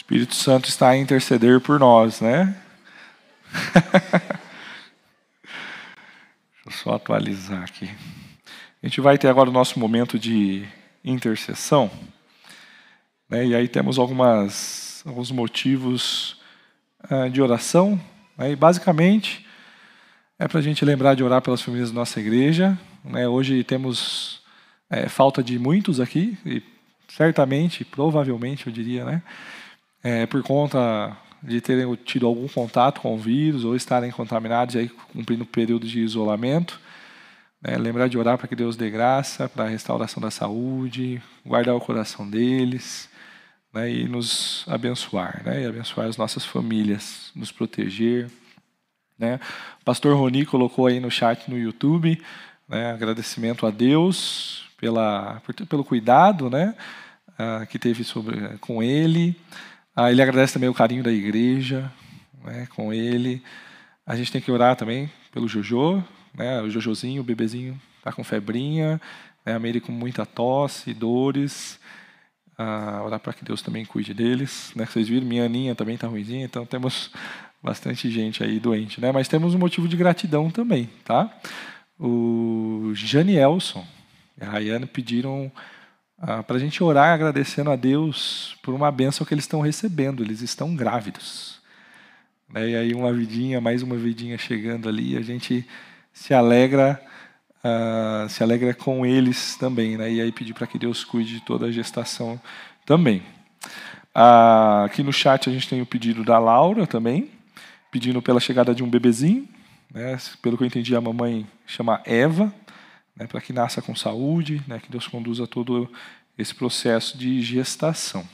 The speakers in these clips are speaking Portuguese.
Espírito Santo está a interceder por nós, né? Deixa eu só atualizar aqui. A gente vai ter agora o nosso momento de intercessão. Né? E aí temos algumas, alguns motivos uh, de oração. Né? E basicamente é para a gente lembrar de orar pelas famílias da nossa igreja. Né? Hoje temos é, falta de muitos aqui, e certamente, provavelmente, eu diria, né? É, por conta de terem tido algum contato com o vírus ou estarem contaminados aí cumprindo o período de isolamento. Né? Lembrar de orar para que Deus dê graça para a restauração da saúde, guardar o coração deles né? e nos abençoar, né? e abençoar as nossas famílias, nos proteger. Né? O pastor Roni colocou aí no chat no YouTube né? agradecimento a Deus pela, pelo cuidado né? Uh, que teve sobre, com ele. Uh, ele agradece também o carinho da igreja né? com ele. A gente tem que orar também pelo Jojo, né? o Jojozinho, o bebezinho, está com febrinha, né? a Mary com muita tosse, dores. Uh, orar para que Deus também cuide deles. Né? Vocês viram, minha Aninha também está ruimzinha, então temos bastante gente aí doente, né? Mas temos um motivo de gratidão também, tá? O Janielson e a Rayane pediram ah, para a gente orar agradecendo a Deus por uma bênção que eles estão recebendo. Eles estão grávidos. Né? E aí uma vidinha, mais uma vidinha chegando ali, a gente se alegra, ah, se alegra com eles também, né? E aí pedir para que Deus cuide de toda a gestação também. Ah, aqui no chat a gente tem o pedido da Laura também pedindo pela chegada de um bebezinho. Né? Pelo que eu entendi, a mamãe chama Eva, né? para que nasça com saúde, né? que Deus conduza todo esse processo de gestação.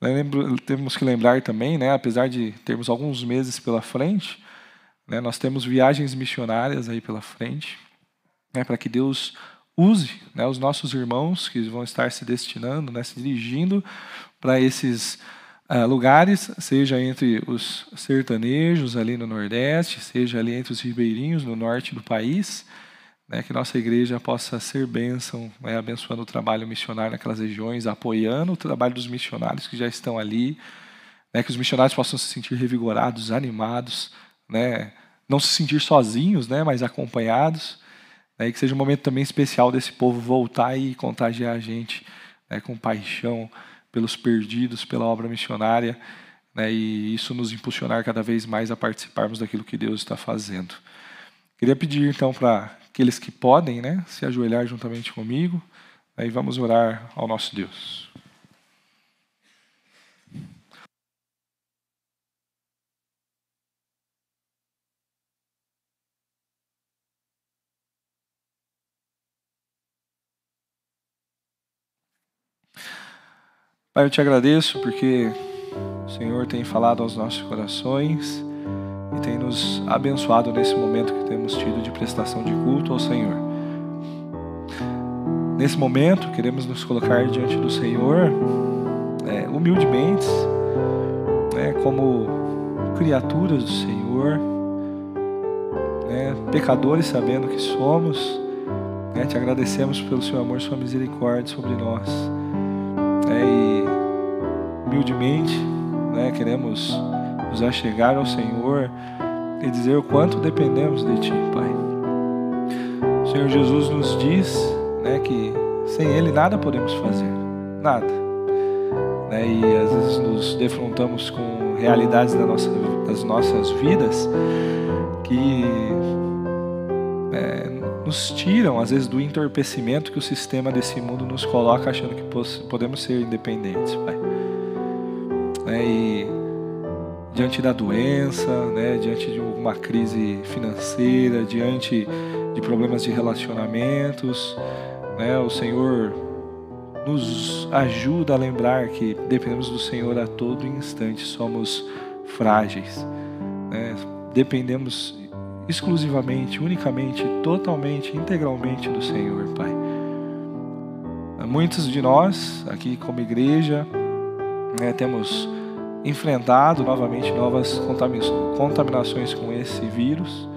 Lembro, temos que lembrar também, né, apesar de termos alguns meses pela frente, né, nós temos viagens missionárias aí pela frente, né, para que Deus use né, os nossos irmãos que vão estar se destinando, né, se dirigindo para esses uh, lugares, seja entre os sertanejos ali no Nordeste, seja ali entre os ribeirinhos no norte do país, né, que nossa igreja possa ser bênção, né, abençoando o trabalho missionário naquelas regiões, apoiando o trabalho dos missionários que já estão ali, né, que os missionários possam se sentir revigorados, animados, né, não se sentir sozinhos, né, mas acompanhados, né, e que seja um momento também especial desse povo voltar e contagiar a gente né, com paixão, pelos perdidos, pela obra missionária, né, e isso nos impulsionar cada vez mais a participarmos daquilo que Deus está fazendo. Queria pedir então para aqueles que podem, né, se ajoelhar juntamente comigo, e vamos orar ao nosso Deus. Pai, eu te agradeço porque o Senhor tem falado aos nossos corações e tem nos abençoado nesse momento que temos tido de prestação de culto ao Senhor. Nesse momento, queremos nos colocar diante do Senhor é, humildemente, né, como criaturas do Senhor, né, pecadores sabendo que somos. Né, te agradecemos pelo seu amor, sua misericórdia sobre nós. É, e humildemente, né, queremos nos achegar ao Senhor e dizer o quanto dependemos de Ti, Pai. O Senhor Jesus nos diz né, que sem Ele nada podemos fazer, nada. Né, e às vezes nos defrontamos com realidades da nossa, das nossas vidas que é, nos tiram, às vezes, do entorpecimento que o sistema desse mundo nos coloca, achando que podemos ser independentes, Pai né, e diante da doença, né, diante de uma crise financeira, diante de problemas de relacionamentos, né, o Senhor nos ajuda a lembrar que dependemos do Senhor a todo instante, somos frágeis, né, dependemos exclusivamente, unicamente, totalmente, integralmente do Senhor, Pai. Muitos de nós, aqui como igreja, né, temos enfrentado novamente novas contaminações com esse vírus.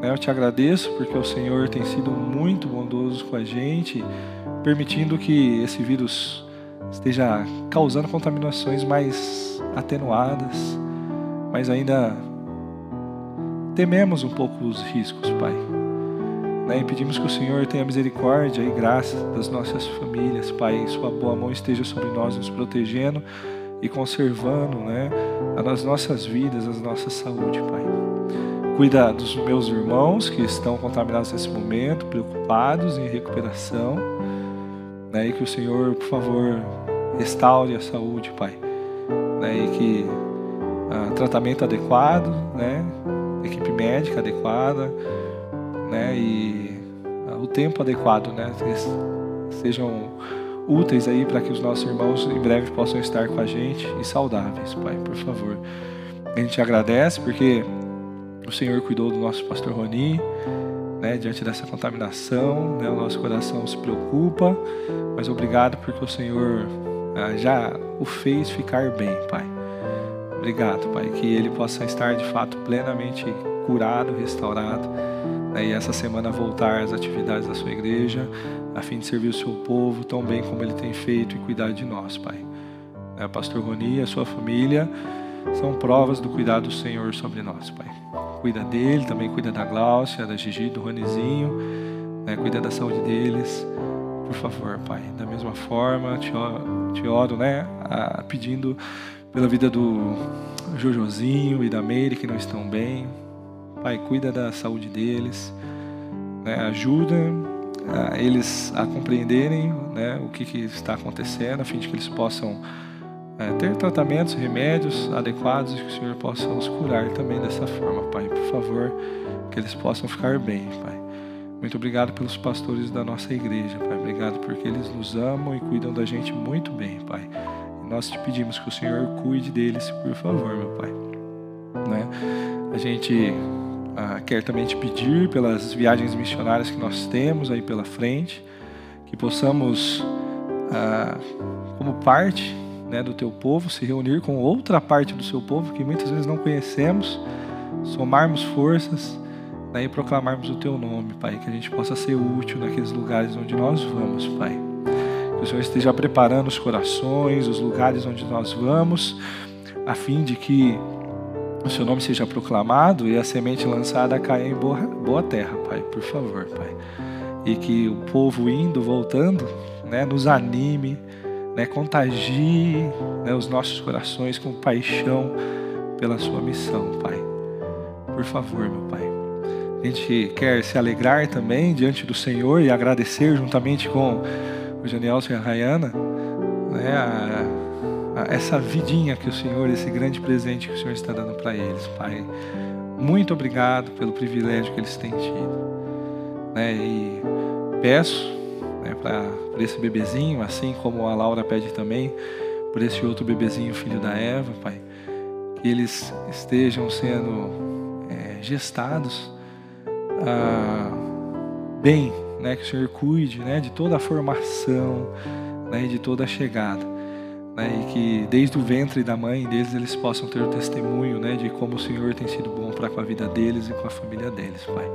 Né, eu te agradeço porque o Senhor tem sido muito bondoso com a gente, permitindo que esse vírus esteja causando contaminações mais atenuadas, mas ainda tememos um pouco os riscos, Pai. Né? E pedimos que o Senhor tenha misericórdia e graça das nossas famílias, Pai. Sua boa mão esteja sobre nós, nos protegendo e conservando né, as nossas vidas, as nossas saúde, Pai. Cuida dos meus irmãos que estão contaminados nesse momento, preocupados em recuperação. Né, e que o Senhor, por favor, restaure a saúde, Pai. Né, e que ah, tratamento adequado, né, equipe médica adequada, né, e uh, o tempo adequado, né, sejam úteis aí para que os nossos irmãos em breve possam estar com a gente e saudáveis, Pai, por favor. A gente agradece porque o Senhor cuidou do nosso pastor Roni, né, diante dessa contaminação, né, o nosso coração se preocupa, mas obrigado porque o Senhor ah, já o fez ficar bem, Pai. Obrigado, Pai, que ele possa estar de fato plenamente curado, restaurado, né, e essa semana voltar às atividades da sua igreja, a fim de servir o seu povo tão bem como ele tem feito e cuidar de nós, Pai. É, Pastor Roni e a sua família são provas do cuidado do Senhor sobre nós, Pai. Cuida dele, também cuida da Gláucia, da Gigi, do Ronizinho, né, cuida da saúde deles. Por favor, Pai, da mesma forma, te oro, te oro né, pedindo pela vida do Jojozinho e da Meire que não estão bem. Pai, cuida da saúde deles, né, ajuda eles a compreenderem né, o que, que, está acontecendo, a fim de que eles possam é, ter tratamentos, remédios adequados e que o Senhor possa os curar também dessa forma, Pai. Por favor, que eles possam ficar bem, Pai. Muito obrigado pelos pastores da nossa igreja, Pai. Obrigado porque eles nos amam e cuidam da gente muito bem, Pai. Nós te pedimos que o Senhor cuide deles, por favor, meu Pai. Né? A gente ah, quer também te pedir pelas viagens missionárias que nós temos aí pela frente, que possamos, ah, como parte né, do teu povo, se reunir com outra parte do seu povo que muitas vezes não conhecemos, somarmos forças né, e proclamarmos o teu nome, Pai, que a gente possa ser útil naqueles lugares onde nós vamos, Pai. Que o Senhor esteja preparando os corações, os lugares onde nós vamos, a fim de que o seu nome seja proclamado e a semente lançada caia em boa, boa terra, Pai, por favor, Pai. E que o povo indo, voltando, né, nos anime, né, contagie né, os nossos corações com paixão pela sua missão, Pai. Por favor, meu Pai. A gente quer se alegrar também diante do Senhor e agradecer juntamente com o Janielson e a Rayana né, a, essa vidinha que o Senhor, esse grande presente que o Senhor está dando para eles, Pai. Muito obrigado pelo privilégio que eles têm tido. Né? E peço né, para esse bebezinho, assim como a Laura pede também, por esse outro bebezinho, filho da Eva, Pai, que eles estejam sendo é, gestados ah, bem, né, que o Senhor cuide né, de toda a formação né, de toda a chegada né, e que desde o ventre da mãe deles eles possam ter o testemunho né, de como o Senhor tem sido bom para com a vida deles e com a família deles, Pai.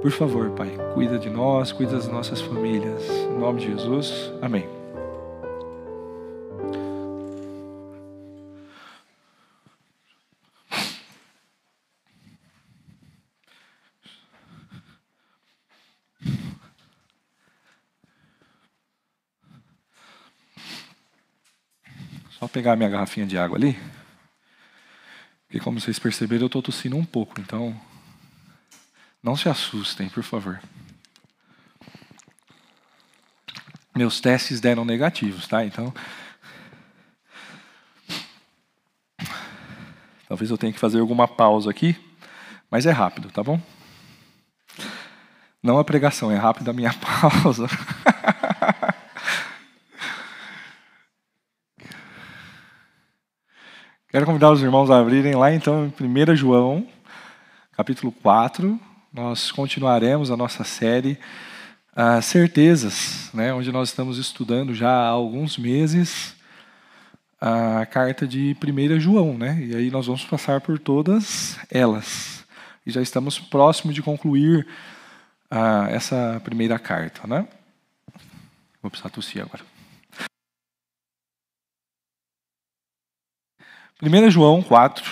Por favor, Pai, cuida de nós, cuida das nossas famílias. Em nome de Jesus, amém. Só pegar minha garrafinha de água ali. Porque, como vocês perceberam, eu estou tossindo um pouco. Então, não se assustem, por favor. Meus testes deram negativos, tá? Então. Talvez eu tenha que fazer alguma pausa aqui, mas é rápido, tá bom? Não a pregação, é rápido a minha pausa. Quero convidar os irmãos a abrirem lá então em 1 João, capítulo 4. Nós continuaremos a nossa série uh, Certezas, né, onde nós estamos estudando já há alguns meses a carta de 1 João. Né, e aí nós vamos passar por todas elas. E já estamos próximos de concluir uh, essa primeira carta. Né? Vou precisar tossir agora. 1 João 4,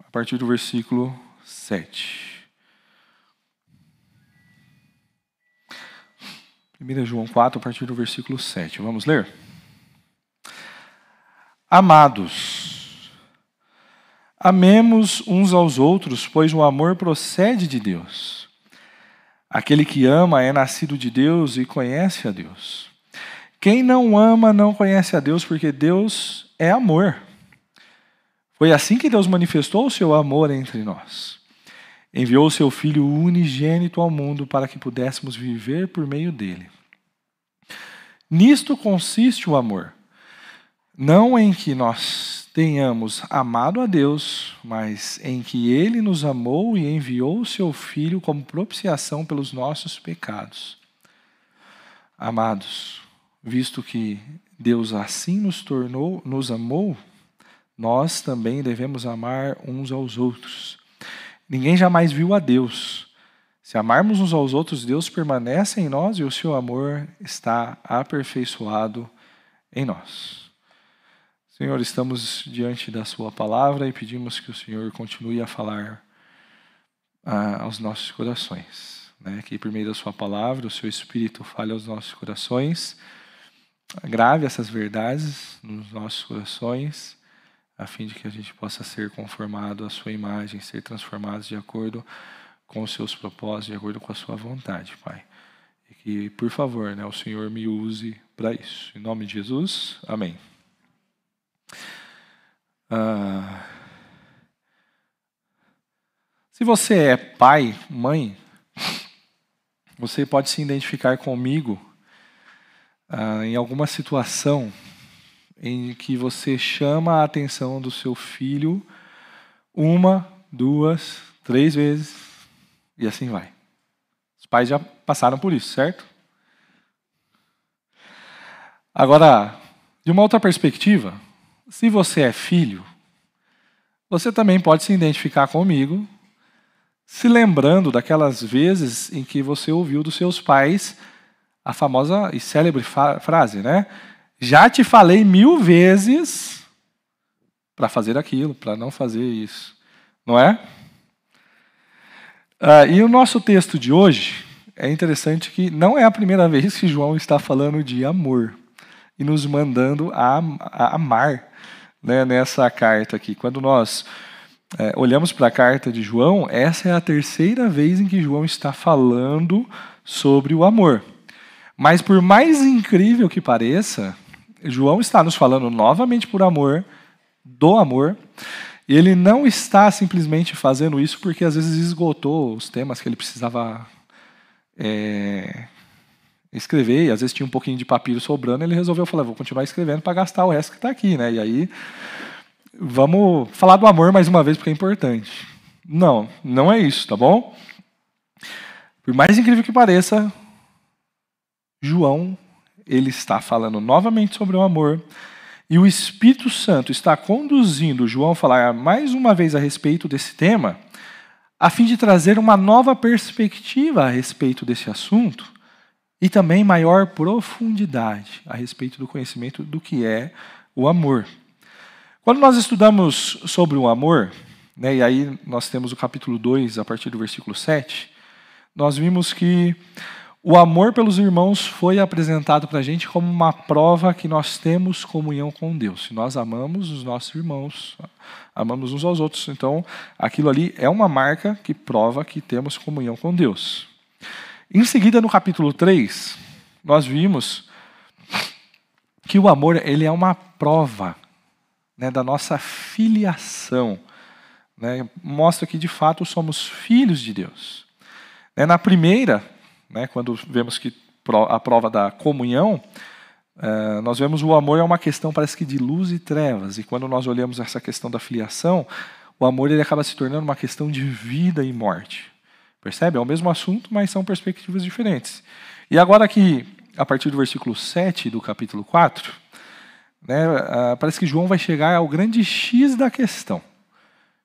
a partir do versículo 7. 1 João 4, a partir do versículo 7. Vamos ler? Amados, amemos uns aos outros, pois o amor procede de Deus. Aquele que ama é nascido de Deus e conhece a Deus. Quem não ama não conhece a Deus, porque Deus é amor. Foi assim que Deus manifestou o seu amor entre nós. Enviou o seu Filho unigênito ao mundo para que pudéssemos viver por meio dele. Nisto consiste o amor não em que nós tenhamos amado a Deus, mas em que Ele nos amou e enviou o Seu Filho como propiciação pelos nossos pecados. Amados, visto que Deus assim nos tornou, nos amou, nós também devemos amar uns aos outros. Ninguém jamais viu a Deus. Se amarmos uns aos outros, Deus permanece em nós e o seu amor está aperfeiçoado em nós. Senhor, estamos diante da Sua palavra e pedimos que o Senhor continue a falar ah, aos nossos corações. Né? Que por meio da Sua palavra, o Seu Espírito fale aos nossos corações, grave essas verdades nos nossos corações, a fim de que a gente possa ser conformado à Sua imagem, ser transformados de acordo com os Seus propósitos, de acordo com a Sua vontade, Pai. E que, por favor, né, o Senhor me use para isso. Em nome de Jesus, amém. Ah, se você é pai, mãe, você pode se identificar comigo ah, em alguma situação em que você chama a atenção do seu filho uma, duas, três vezes e assim vai. Os pais já passaram por isso, certo? Agora, de uma outra perspectiva, se você é filho, você também pode se identificar comigo, se lembrando daquelas vezes em que você ouviu dos seus pais a famosa e célebre frase, né? Já te falei mil vezes para fazer aquilo, para não fazer isso, não é? Ah, e o nosso texto de hoje é interessante que não é a primeira vez que João está falando de amor e nos mandando a, a amar né, nessa carta aqui. Quando nós é, olhamos para a carta de João, essa é a terceira vez em que João está falando sobre o amor. Mas por mais incrível que pareça, João está nos falando novamente por amor, do amor. Ele não está simplesmente fazendo isso porque às vezes esgotou os temas que ele precisava é, escrever, e às vezes tinha um pouquinho de papiro sobrando, ele resolveu falar, vou continuar escrevendo para gastar o resto que está aqui, né? E aí, vamos falar do amor mais uma vez, porque é importante. Não, não é isso, tá bom? Por mais incrível que pareça, João, ele está falando novamente sobre o amor, e o Espírito Santo está conduzindo João a falar mais uma vez a respeito desse tema, a fim de trazer uma nova perspectiva a respeito desse assunto, e também maior profundidade a respeito do conhecimento do que é o amor. Quando nós estudamos sobre o amor, né, e aí nós temos o capítulo 2, a partir do versículo 7, nós vimos que o amor pelos irmãos foi apresentado para a gente como uma prova que nós temos comunhão com Deus. Se nós amamos os nossos irmãos, amamos uns aos outros. Então, aquilo ali é uma marca que prova que temos comunhão com Deus. Em seguida, no capítulo 3, nós vimos que o amor ele é uma prova né, da nossa filiação. Né, mostra que, de fato, somos filhos de Deus. Né, na primeira, né, quando vemos que a prova da comunhão, eh, nós vemos o amor é uma questão, parece que de luz e trevas. E quando nós olhamos essa questão da filiação, o amor ele acaba se tornando uma questão de vida e morte. Percebe? É o mesmo assunto, mas são perspectivas diferentes. E agora aqui, a partir do versículo 7 do capítulo 4, né, parece que João vai chegar ao grande X da questão.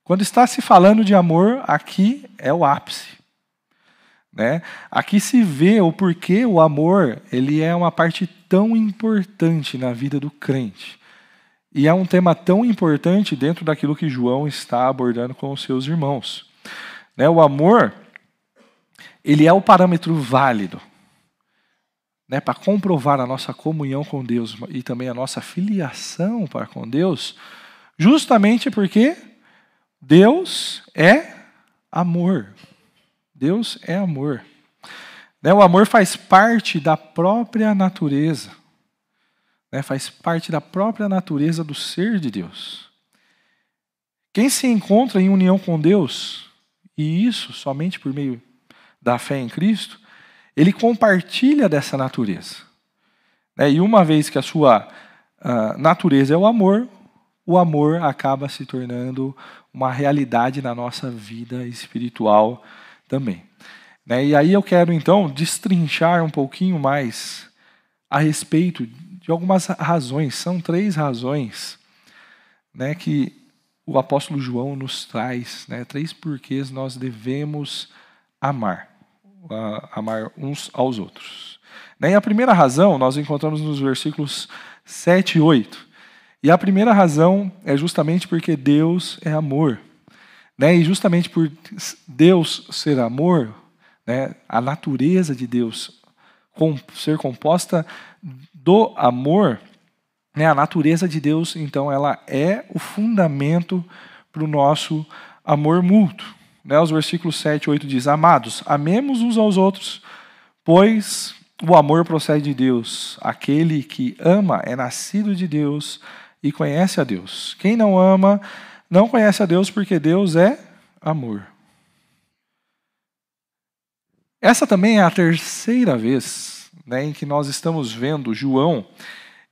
Quando está se falando de amor, aqui é o ápice. Né? Aqui se vê o porquê o amor ele é uma parte tão importante na vida do crente. E é um tema tão importante dentro daquilo que João está abordando com os seus irmãos. Né, o amor, ele é o parâmetro válido né, para comprovar a nossa comunhão com Deus e também a nossa filiação para com Deus, justamente porque Deus é amor. Deus é amor. Né, o amor faz parte da própria natureza. Né, faz parte da própria natureza do ser de Deus. Quem se encontra em união com Deus, e isso somente por meio da fé em Cristo, ele compartilha dessa natureza. Né, e uma vez que a sua uh, natureza é o amor, o amor acaba se tornando uma realidade na nossa vida espiritual também. Né, e aí eu quero então destrinchar um pouquinho mais a respeito de algumas razões, são três razões né, que o apóstolo João nos traz, né, três porquês nós devemos amar amar uns aos outros. Né, e a primeira razão nós encontramos nos versículos 7 e 8. E a primeira razão é justamente porque Deus é amor. Né? E justamente por Deus ser amor, né, a natureza de Deus ser composta do amor, né, a natureza de Deus, então, ela é o fundamento para o nosso amor mútuo. Né, os versículos 7 e 8 diz: Amados, amemos uns aos outros, pois o amor procede de Deus. Aquele que ama é nascido de Deus e conhece a Deus. Quem não ama não conhece a Deus, porque Deus é amor. Essa também é a terceira vez né, em que nós estamos vendo João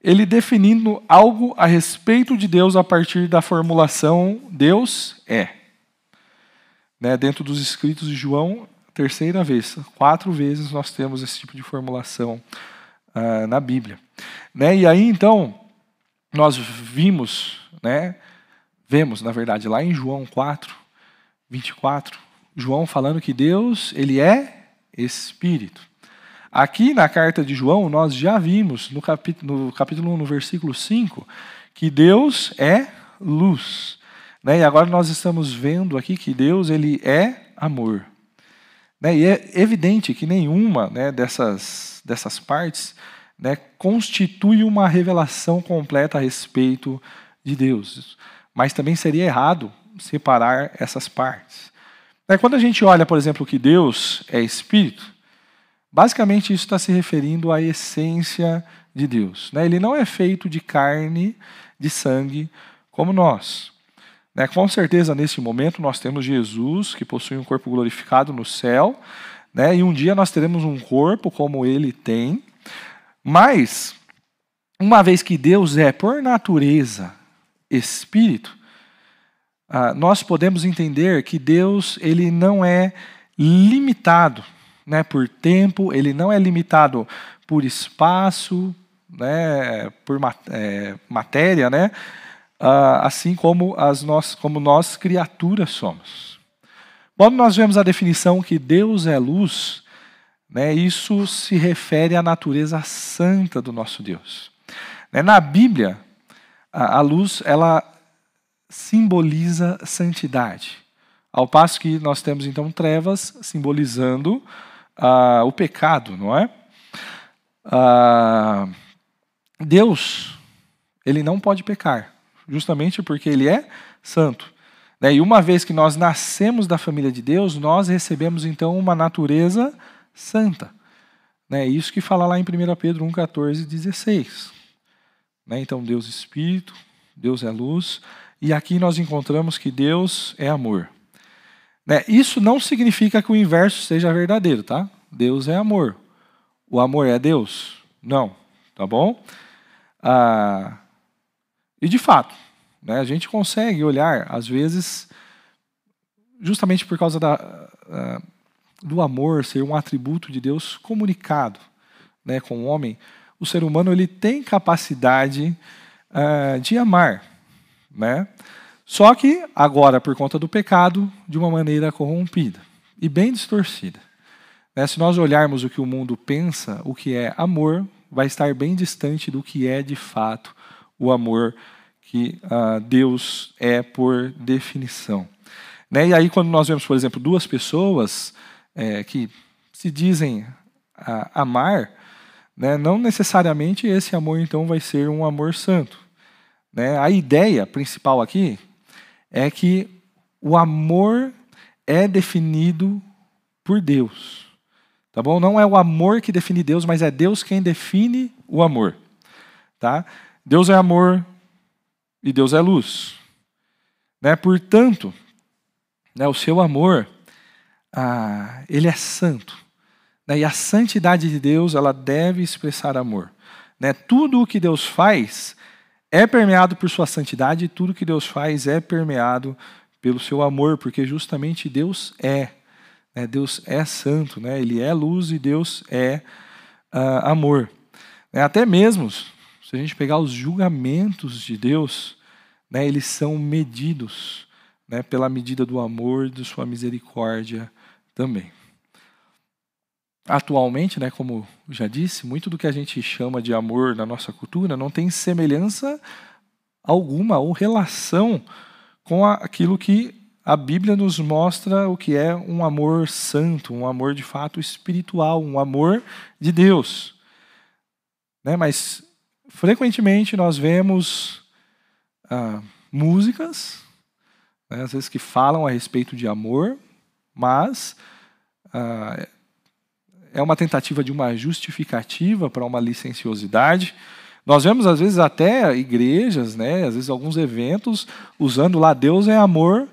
ele definindo algo a respeito de Deus a partir da formulação Deus é né, dentro dos escritos de João, terceira vez. Quatro vezes nós temos esse tipo de formulação uh, na Bíblia. Né, e aí, então, nós vimos, né, vemos, na verdade, lá em João 4, 24, João falando que Deus, ele é Espírito. Aqui na carta de João, nós já vimos, no capítulo, no capítulo 1, no versículo 5, que Deus é luz. Né? E agora nós estamos vendo aqui que Deus ele é amor. Né? E é evidente que nenhuma né, dessas, dessas partes né, constitui uma revelação completa a respeito de Deus. Mas também seria errado separar essas partes. Né, quando a gente olha, por exemplo, que Deus é Espírito, basicamente isso está se referindo à essência de Deus. Né? Ele não é feito de carne, de sangue, como nós. Né? Com certeza, nesse momento, nós temos Jesus, que possui um corpo glorificado no céu, né? e um dia nós teremos um corpo como ele tem, mas, uma vez que Deus é, por natureza, espírito, ah, nós podemos entender que Deus ele não é limitado né, por tempo, ele não é limitado por espaço, né, por é, matéria, né, ah, assim como, as nós, como nós criaturas somos. Quando nós vemos a definição que Deus é luz, né, isso se refere à natureza santa do nosso Deus. Né, na Bíblia, a, a luz ela simboliza santidade, ao passo que nós temos então trevas simbolizando uh, o pecado, não é? Uh, Deus, ele não pode pecar justamente porque ele é santo. Né? E uma vez que nós nascemos da família de Deus, nós recebemos então uma natureza santa. Né? Isso que fala lá em 1 Pedro 1, 14 e 16. Né? Então, Deus é Espírito, Deus é luz, e aqui nós encontramos que Deus é amor. Né? Isso não significa que o inverso seja verdadeiro, tá? Deus é amor. O amor é Deus? Não, tá bom? Ah, e de fato, né, a gente consegue olhar, às vezes, justamente por causa da, uh, do amor ser um atributo de Deus comunicado né, com o homem, o ser humano ele tem capacidade uh, de amar. Né? Só que, agora, por conta do pecado, de uma maneira corrompida e bem distorcida. Né? Se nós olharmos o que o mundo pensa, o que é amor, vai estar bem distante do que é de fato o amor que ah, Deus é por definição. Né? E aí, quando nós vemos, por exemplo, duas pessoas é, que se dizem ah, amar, né, não necessariamente esse amor então vai ser um amor santo. Né? A ideia principal aqui é que o amor é definido por Deus. Tá bom? Não é o amor que define Deus, mas é Deus quem define o amor. Tá? Deus é amor e Deus é luz. Né? Portanto, né, o seu amor, ah, ele é santo. Né? E a santidade de Deus, ela deve expressar amor. Né? Tudo o que Deus faz é permeado por sua santidade, e tudo que Deus faz é permeado pelo seu amor, porque justamente Deus é. Né? Deus é santo, né? Ele é luz e Deus é uh, amor. É, até mesmo, se a gente pegar os julgamentos de Deus, né, eles são medidos né, pela medida do amor e de sua misericórdia também. Atualmente, né, como já disse, muito do que a gente chama de amor na nossa cultura não tem semelhança alguma ou relação com aquilo que a Bíblia nos mostra o que é um amor santo, um amor de fato espiritual, um amor de Deus. Né? Mas frequentemente nós vemos ah, músicas, né, às vezes que falam a respeito de amor, mas ah, é uma tentativa de uma justificativa para uma licenciosidade. Nós vemos, às vezes, até igrejas, né, às vezes alguns eventos, usando lá Deus é amor,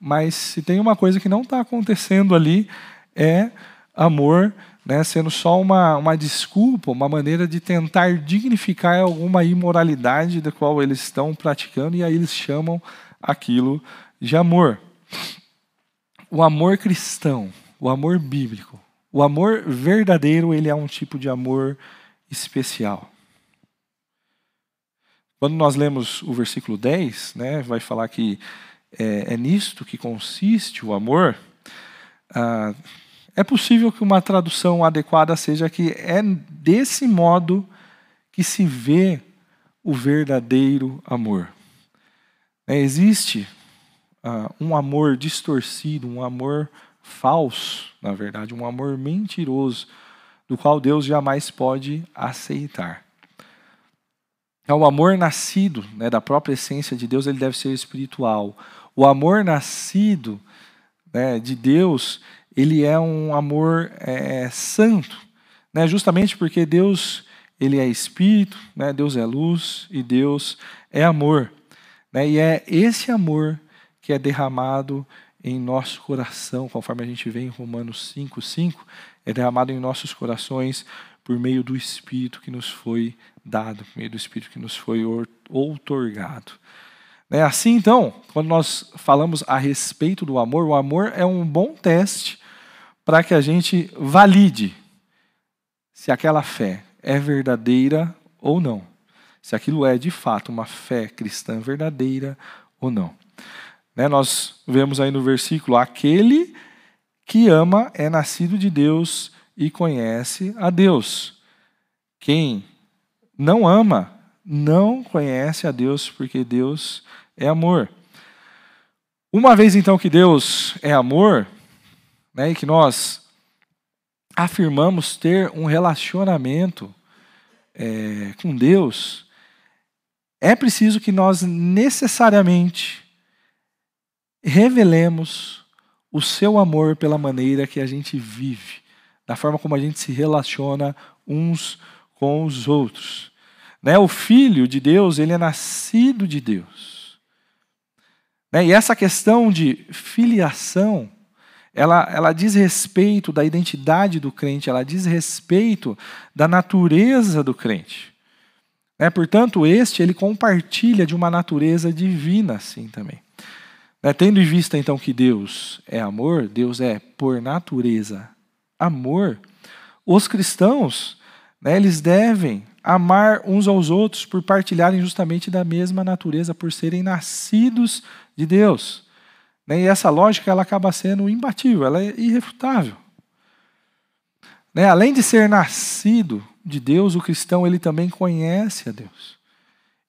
mas se tem uma coisa que não está acontecendo ali, é amor, né, sendo só uma, uma desculpa, uma maneira de tentar dignificar alguma imoralidade da qual eles estão praticando, e aí eles chamam aquilo de amor. O amor cristão, o amor bíblico, o amor verdadeiro, ele é um tipo de amor especial. Quando nós lemos o versículo 10, né, vai falar que é, é nisto que consiste o amor. Ah, é possível que uma tradução adequada seja que é desse modo que se vê o verdadeiro amor. É, existe ah, um amor distorcido, um amor falso, na verdade, um amor mentiroso, do qual Deus jamais pode aceitar. É o amor nascido né, da própria essência de Deus, ele deve ser espiritual. O amor nascido né, de Deus, ele é um amor é, santo, né, justamente porque Deus ele é espírito, né, Deus é luz e Deus é amor. Né, e é esse amor que é derramado em nosso coração, conforme a gente vê em Romanos 5, 5, é derramado em nossos corações por meio do Espírito que nos foi dado, por meio do Espírito que nos foi outorgado. É assim, então, quando nós falamos a respeito do amor, o amor é um bom teste para que a gente valide se aquela fé é verdadeira ou não. Se aquilo é de fato uma fé cristã verdadeira ou não. Né, nós vemos aí no versículo: aquele que ama é nascido de Deus e conhece a Deus. Quem não ama não conhece a Deus, porque Deus é amor. Uma vez então que Deus é amor, né, e que nós afirmamos ter um relacionamento é, com Deus, é preciso que nós necessariamente revelemos o seu amor pela maneira que a gente vive, da forma como a gente se relaciona uns com os outros. Né? O Filho de Deus, ele é nascido de Deus. Né? E essa questão de filiação, ela, ela diz respeito da identidade do crente, ela diz respeito da natureza do crente. Né? Portanto, este, ele compartilha de uma natureza divina, assim também. Né, tendo em vista então que Deus é amor, Deus é por natureza amor, os cristãos né, eles devem amar uns aos outros por partilharem justamente da mesma natureza, por serem nascidos de Deus. Né, e essa lógica ela acaba sendo imbatível, ela é irrefutável. Né, além de ser nascido de Deus, o cristão ele também conhece a Deus.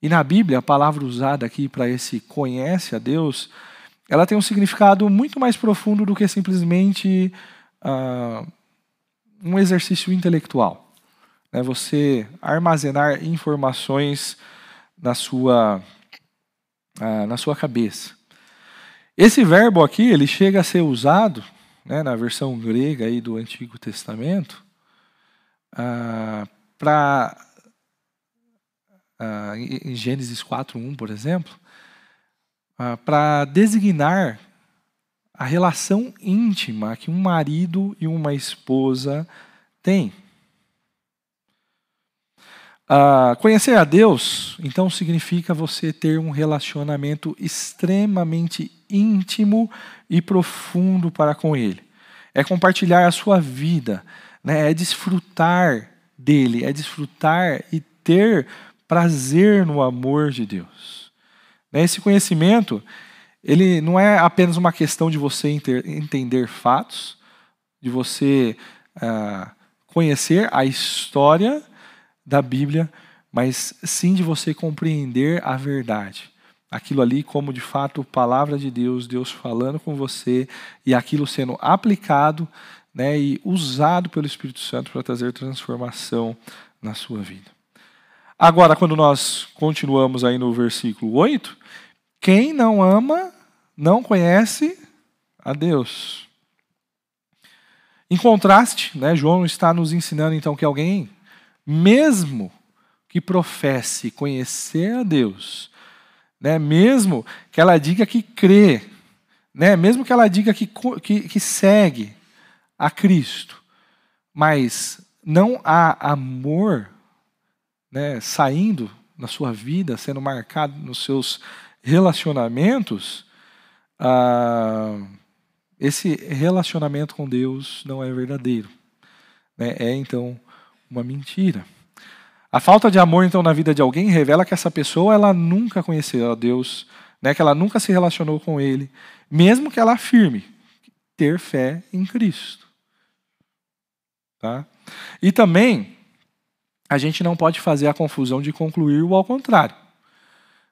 E na Bíblia, a palavra usada aqui para esse conhece a Deus, ela tem um significado muito mais profundo do que simplesmente uh, um exercício intelectual. É você armazenar informações na sua, uh, na sua cabeça. Esse verbo aqui, ele chega a ser usado né, na versão grega aí do Antigo Testamento uh, para uh, em Gênesis 4:1, por exemplo, para designar a relação íntima que um marido e uma esposa têm. Uh, conhecer a Deus, então, significa você ter um relacionamento extremamente íntimo e profundo para com Ele. É compartilhar a sua vida, né? é desfrutar dele, é desfrutar e ter prazer no amor de Deus. Né, esse conhecimento, ele não é apenas uma questão de você entender fatos, de você uh, conhecer a história da Bíblia, mas sim de você compreender a verdade. Aquilo ali como de fato palavra de Deus, Deus falando com você e aquilo sendo aplicado né, e usado pelo Espírito Santo para trazer transformação na sua vida. Agora, quando nós continuamos aí no versículo 8, quem não ama não conhece a Deus. Em contraste, né, João está nos ensinando então que alguém, mesmo que professe conhecer a Deus, né, mesmo que ela diga que crê, né, mesmo que ela diga que, que, que segue a Cristo, mas não há amor né, saindo na sua vida, sendo marcado nos seus relacionamentos, ah, esse relacionamento com Deus não é verdadeiro. Né? É então uma mentira. A falta de amor então na vida de alguém revela que essa pessoa ela nunca conheceu a Deus, né? que ela nunca se relacionou com Ele, mesmo que ela afirme ter fé em Cristo. Tá? E também a gente não pode fazer a confusão de concluir o ao contrário.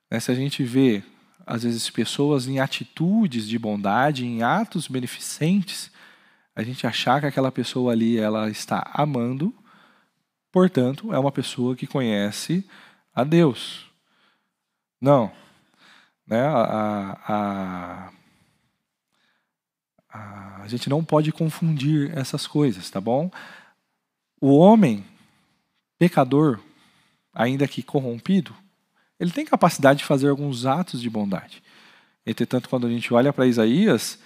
Né, se a gente vê, às vezes, pessoas em atitudes de bondade, em atos beneficentes, a gente achar que aquela pessoa ali ela está amando, portanto, é uma pessoa que conhece a Deus. Não. Né? A, a, a, a gente não pode confundir essas coisas, tá bom? O homem pecador, ainda que corrompido, ele tem capacidade de fazer alguns atos de bondade. Entretanto, quando a gente olha para Isaías,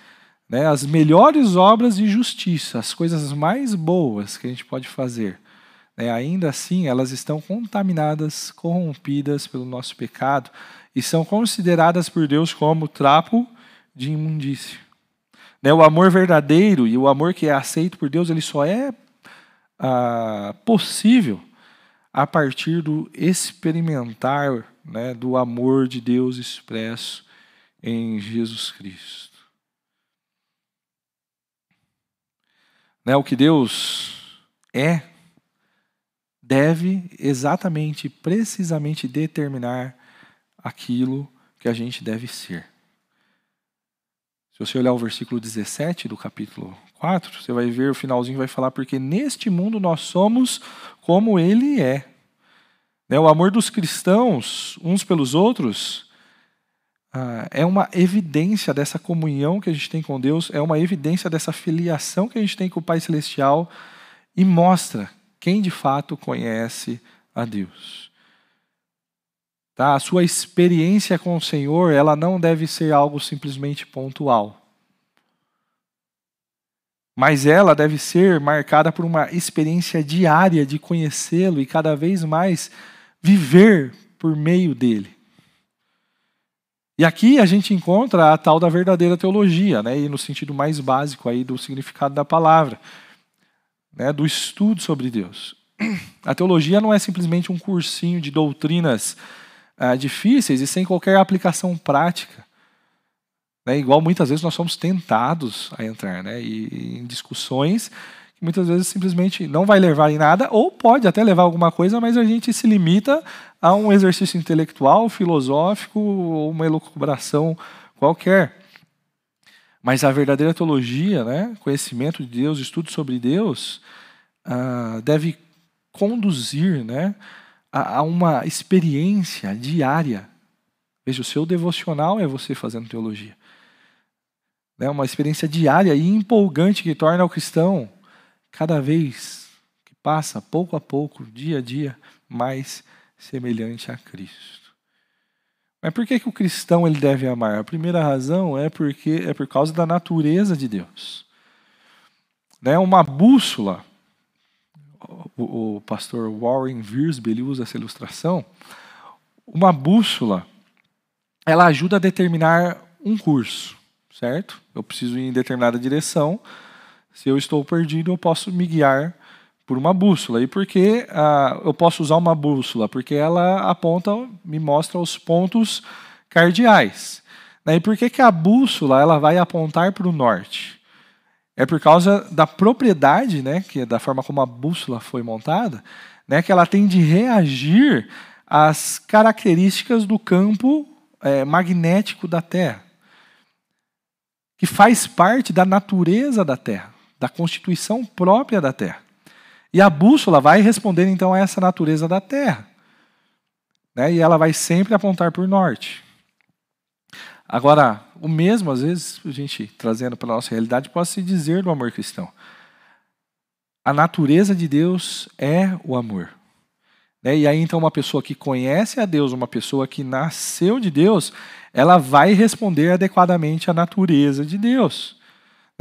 né, as melhores obras de justiça, as coisas mais boas que a gente pode fazer, né, ainda assim elas estão contaminadas, corrompidas pelo nosso pecado e são consideradas por Deus como trapo de imundícia. Né, o amor verdadeiro e o amor que é aceito por Deus, ele só é ah, possível a partir do experimentar né, do amor de Deus expresso em Jesus Cristo. Né, o que Deus é, deve exatamente, precisamente determinar aquilo que a gente deve ser. Se você olhar o versículo 17 do capítulo 4, você vai ver o finalzinho vai falar porque neste mundo nós somos como ele é. Né, o amor dos cristãos uns pelos outros ah, é uma evidência dessa comunhão que a gente tem com Deus, é uma evidência dessa filiação que a gente tem com o Pai Celestial e mostra quem de fato conhece a Deus. Tá? A sua experiência com o Senhor, ela não deve ser algo simplesmente pontual mas ela deve ser marcada por uma experiência diária de conhecê-lo e cada vez mais viver por meio dele. E aqui a gente encontra a tal da verdadeira teologia, né, e no sentido mais básico aí do significado da palavra, né, do estudo sobre Deus. A teologia não é simplesmente um cursinho de doutrinas ah, difíceis e sem qualquer aplicação prática. Né? Igual muitas vezes nós somos tentados a entrar né? e, em discussões muitas vezes simplesmente não vai levar em nada, ou pode até levar alguma coisa, mas a gente se limita a um exercício intelectual, filosófico ou uma elucubração qualquer. Mas a verdadeira teologia, né, conhecimento de Deus, estudo sobre Deus, uh, deve conduzir né, a, a uma experiência diária. Veja, o seu devocional é você fazendo teologia. É uma experiência diária e empolgante que torna o cristão cada vez que passa, pouco a pouco, dia a dia, mais semelhante a Cristo. Mas por que, que o cristão ele deve amar? A primeira razão é porque é por causa da natureza de Deus. Né? Uma bússola, o, o pastor Warren Wiersbe ele usa essa ilustração. Uma bússola, ela ajuda a determinar um curso, certo? Eu preciso ir em determinada direção se eu estou perdido, eu posso me guiar por uma bússola. E por que ah, eu posso usar uma bússola? Porque ela aponta, me mostra os pontos cardeais. E por que, que a bússola ela vai apontar para o norte? É por causa da propriedade, né, que é da forma como a bússola foi montada, né, que ela tem de reagir às características do campo é, magnético da Terra, que faz parte da natureza da Terra da constituição própria da Terra. E a bússola vai responder então a essa natureza da Terra. Né? E ela vai sempre apontar para o norte. Agora, o mesmo, às vezes, a gente trazendo para a nossa realidade, pode se dizer do amor cristão. A natureza de Deus é o amor. Né? E aí, então, uma pessoa que conhece a Deus, uma pessoa que nasceu de Deus, ela vai responder adequadamente à natureza de Deus.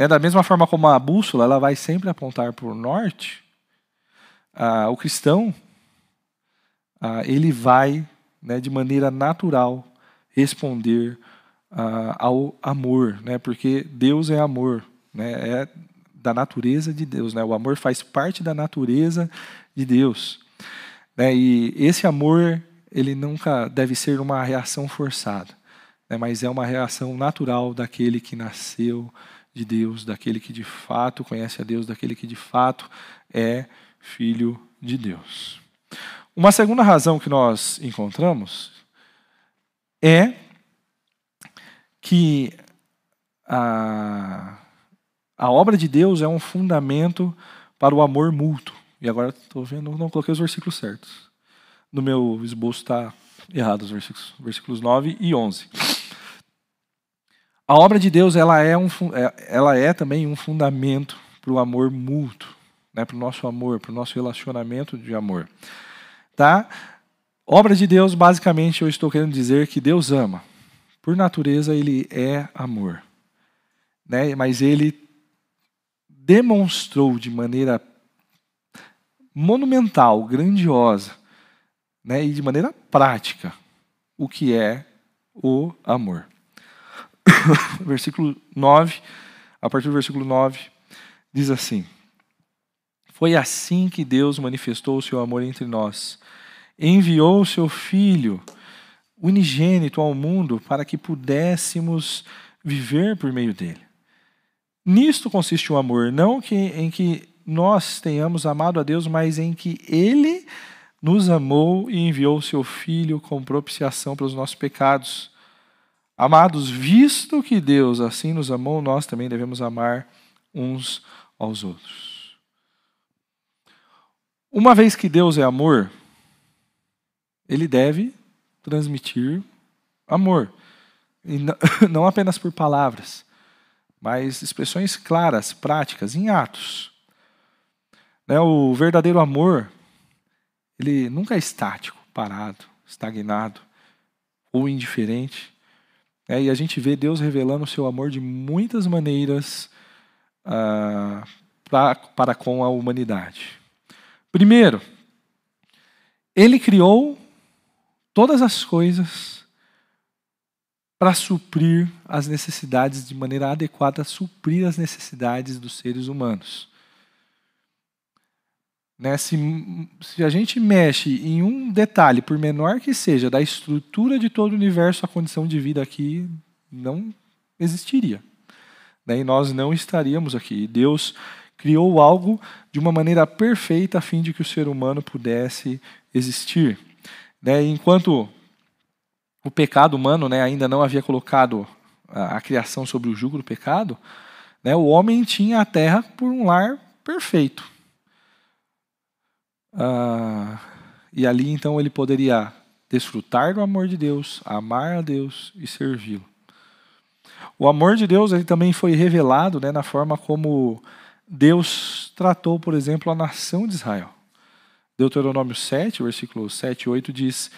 Né? Da mesma forma como a bússola ela vai sempre apontar para o norte, ah, o cristão ah, ele vai né, de maneira natural responder ah, ao amor, né? porque Deus é amor, né? é da natureza de Deus. Né? O amor faz parte da natureza de Deus. Né? E esse amor ele nunca deve ser uma reação forçada, né? mas é uma reação natural daquele que nasceu de Deus, daquele que de fato conhece a Deus, daquele que de fato é filho de Deus. Uma segunda razão que nós encontramos é que a, a obra de Deus é um fundamento para o amor mútuo. E agora estou vendo, não coloquei os versículos certos. No meu esboço está errado os versículos, versículos 9 e 11. A obra de Deus ela é, um, é, ela é também um fundamento para o amor mútuo, né, para o nosso amor, para o nosso relacionamento de amor. Tá? Obra de Deus, basicamente, eu estou querendo dizer que Deus ama. Por natureza, ele é amor. Né? Mas ele demonstrou de maneira monumental, grandiosa, né? e de maneira prática, o que é o amor. versículo 9, a partir do versículo 9, diz assim: Foi assim que Deus manifestou o seu amor entre nós. Enviou o seu Filho, unigênito, ao mundo para que pudéssemos viver por meio dele. Nisto consiste o amor, não que, em que nós tenhamos amado a Deus, mas em que Ele nos amou e enviou o seu Filho com propiciação pelos nossos pecados. Amados, visto que Deus assim nos amou, nós também devemos amar uns aos outros. Uma vez que Deus é amor, ele deve transmitir amor. E não apenas por palavras, mas expressões claras, práticas, em atos. Né, o verdadeiro amor, ele nunca é estático, parado, estagnado ou indiferente. É, e a gente vê Deus revelando o seu amor de muitas maneiras ah, para com a humanidade. Primeiro, ele criou todas as coisas para suprir as necessidades de maneira adequada, suprir as necessidades dos seres humanos. Né? Se, se a gente mexe em um detalhe, por menor que seja, da estrutura de todo o universo, a condição de vida aqui não existiria. Né? E nós não estaríamos aqui. Deus criou algo de uma maneira perfeita a fim de que o ser humano pudesse existir. Né? Enquanto o pecado humano né, ainda não havia colocado a, a criação sobre o jugo do pecado, né, o homem tinha a terra por um lar perfeito. Ah, e ali então ele poderia desfrutar do amor de Deus, amar a Deus e servi-lo. O amor de Deus ele também foi revelado né, na forma como Deus tratou, por exemplo, a nação de Israel. Deuteronômio 7, versículo 7 e 8 diz: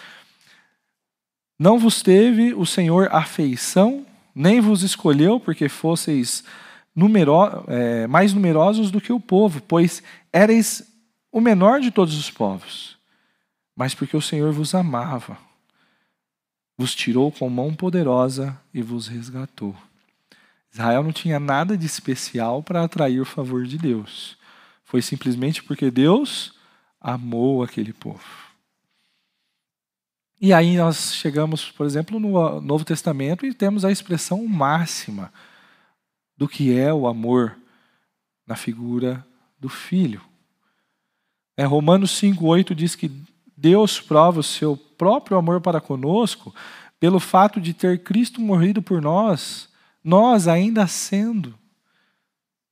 Não vos teve o Senhor afeição, nem vos escolheu, porque fosseis numero, é, mais numerosos do que o povo, pois éreis o menor de todos os povos, mas porque o Senhor vos amava, vos tirou com mão poderosa e vos resgatou. Israel não tinha nada de especial para atrair o favor de Deus. Foi simplesmente porque Deus amou aquele povo. E aí nós chegamos, por exemplo, no Novo Testamento e temos a expressão máxima do que é o amor na figura do Filho. É, Romanos 5,8 diz que Deus prova o seu próprio amor para conosco pelo fato de ter Cristo morrido por nós nós ainda sendo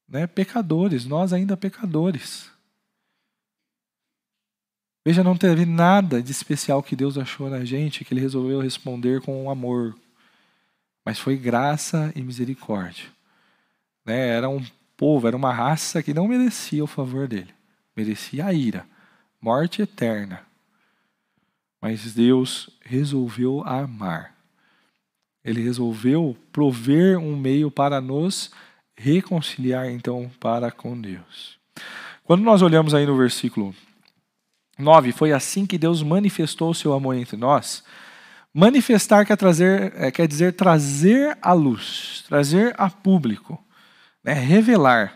né, pecadores, nós ainda pecadores. Veja, não teve nada de especial que Deus achou na gente que Ele resolveu responder com amor, mas foi graça e misericórdia. Né? Era um povo, era uma raça que não merecia o favor dele, merecia a ira, morte eterna. Mas Deus resolveu amar ele resolveu prover um meio para nos reconciliar então para com Deus. Quando nós olhamos aí no versículo 9, foi assim que Deus manifestou o seu amor entre nós. Manifestar quer, trazer, é, quer dizer trazer à luz, trazer a público, né? revelar.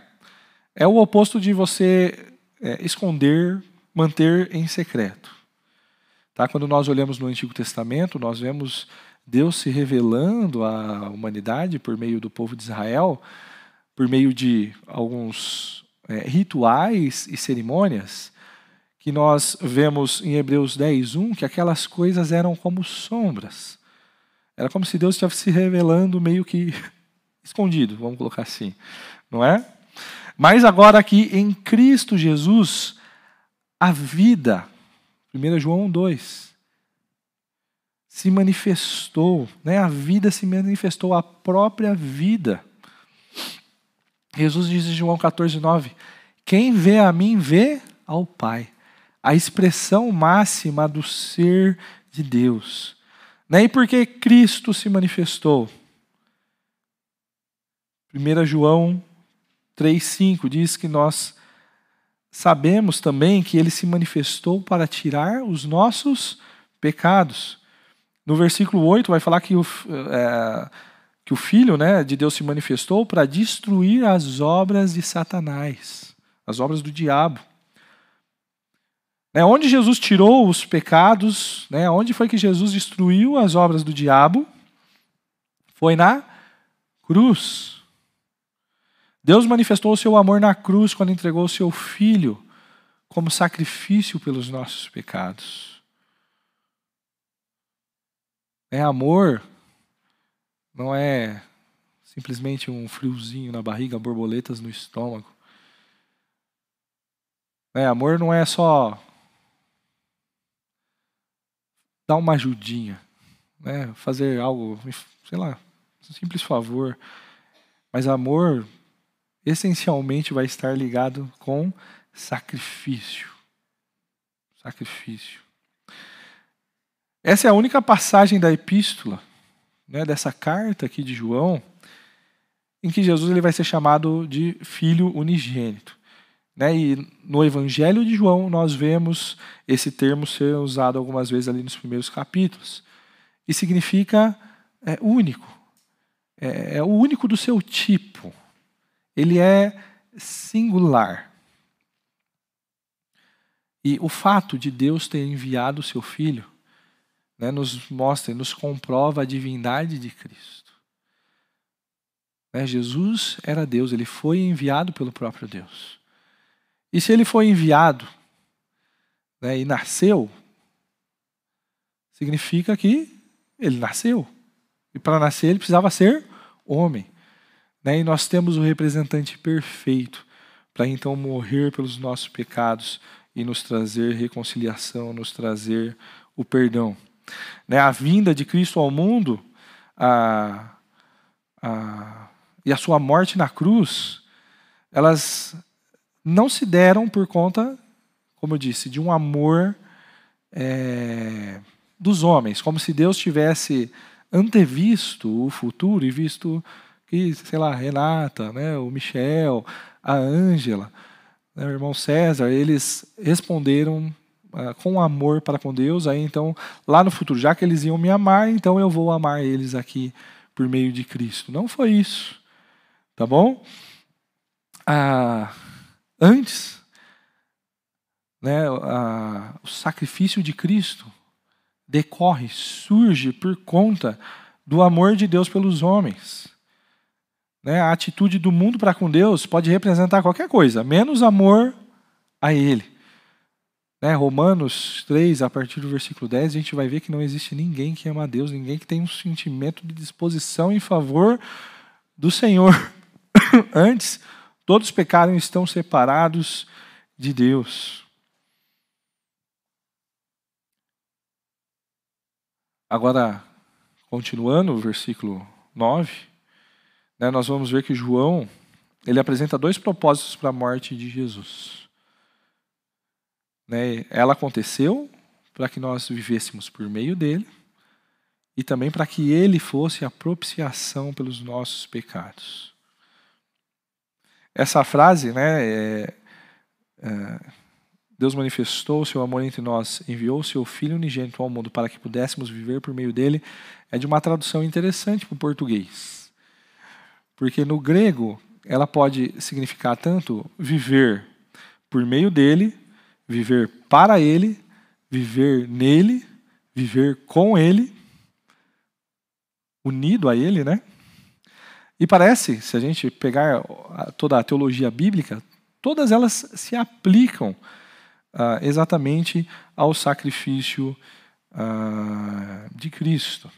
É o oposto de você é, esconder, manter em secreto. Tá? Quando nós olhamos no Antigo Testamento, nós vemos Deus se revelando à humanidade por meio do povo de Israel, por meio de alguns é, rituais e cerimônias, que nós vemos em Hebreus 10, 1, que aquelas coisas eram como sombras. Era como se Deus estivesse se revelando meio que escondido, vamos colocar assim, não é? Mas agora aqui em Cristo Jesus, a vida, 1 João 2, se manifestou, né? a vida se manifestou, a própria vida. Jesus diz em João 14, 9: Quem vê a mim, vê ao Pai. A expressão máxima do ser de Deus. Né? E por que Cristo se manifestou? 1 João 3,5 diz que nós sabemos também que ele se manifestou para tirar os nossos pecados. No versículo 8 vai falar que o, é, que o Filho né, de Deus se manifestou para destruir as obras de Satanás, as obras do diabo. É, onde Jesus tirou os pecados, né, onde foi que Jesus destruiu as obras do diabo? Foi na cruz. Deus manifestou o seu amor na cruz quando entregou o seu Filho como sacrifício pelos nossos pecados. É amor, não é simplesmente um friozinho na barriga, borboletas no estômago. É, amor não é só dar uma ajudinha, né? fazer algo, sei lá, um simples favor. Mas amor essencialmente vai estar ligado com sacrifício. Sacrifício. Essa é a única passagem da epístola, né, dessa carta aqui de João, em que Jesus ele vai ser chamado de filho unigênito. Né? E no Evangelho de João nós vemos esse termo ser usado algumas vezes ali nos primeiros capítulos. E significa é, único. É, é o único do seu tipo. Ele é singular. E o fato de Deus ter enviado o seu filho né, nos mostra e nos comprova a divindade de Cristo. Né, Jesus era Deus, ele foi enviado pelo próprio Deus. E se ele foi enviado né, e nasceu, significa que ele nasceu. E para nascer ele precisava ser homem. Né? E nós temos o representante perfeito para então morrer pelos nossos pecados e nos trazer reconciliação, nos trazer o perdão. Né? A vinda de Cristo ao mundo a, a, e a sua morte na cruz, elas não se deram por conta, como eu disse, de um amor é, dos homens, como se Deus tivesse antevisto o futuro e visto que, sei lá, Renata, né, o Michel, a Ângela, né, o irmão César, eles responderam uh, com amor para com Deus, aí então, lá no futuro, já que eles iam me amar, então eu vou amar eles aqui por meio de Cristo. Não foi isso, tá bom? Ah, antes, né, ah, o sacrifício de Cristo decorre, surge por conta do amor de Deus pelos homens. Né? A atitude do mundo para com Deus pode representar qualquer coisa, menos amor a Ele. Né? Romanos 3, a partir do versículo 10, a gente vai ver que não existe ninguém que ama a Deus, ninguém que tem um sentimento de disposição em favor do Senhor. Antes, todos pecaram e estão separados de Deus. Agora, continuando o versículo 9, né, nós vamos ver que João ele apresenta dois propósitos para a morte de Jesus. Né, ela aconteceu para que nós vivêssemos por meio dele e também para que ele fosse a propiciação pelos nossos pecados. Essa frase, né, é, é, Deus manifestou o seu amor entre nós, enviou o seu Filho unigênito ao mundo para que pudéssemos viver por meio dele, é de uma tradução interessante para o português. Porque no grego, ela pode significar tanto viver por meio dele, viver para ele, viver nele, viver com ele, unido a ele, né? E parece, se a gente pegar toda a teologia bíblica, todas elas se aplicam ah, exatamente ao sacrifício ah, de Cristo.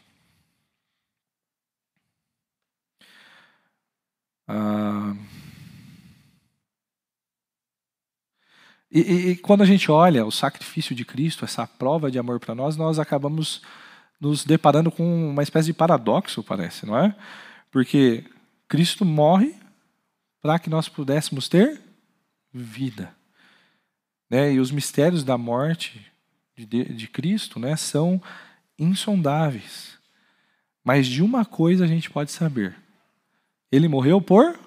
Ah, e, e, e, quando a gente olha o sacrifício de Cristo, essa prova de amor para nós, nós acabamos nos deparando com uma espécie de paradoxo, parece, não é? Porque Cristo morre para que nós pudéssemos ter vida. Né? E os mistérios da morte de, de Cristo né, são insondáveis. Mas de uma coisa a gente pode saber: ele morreu por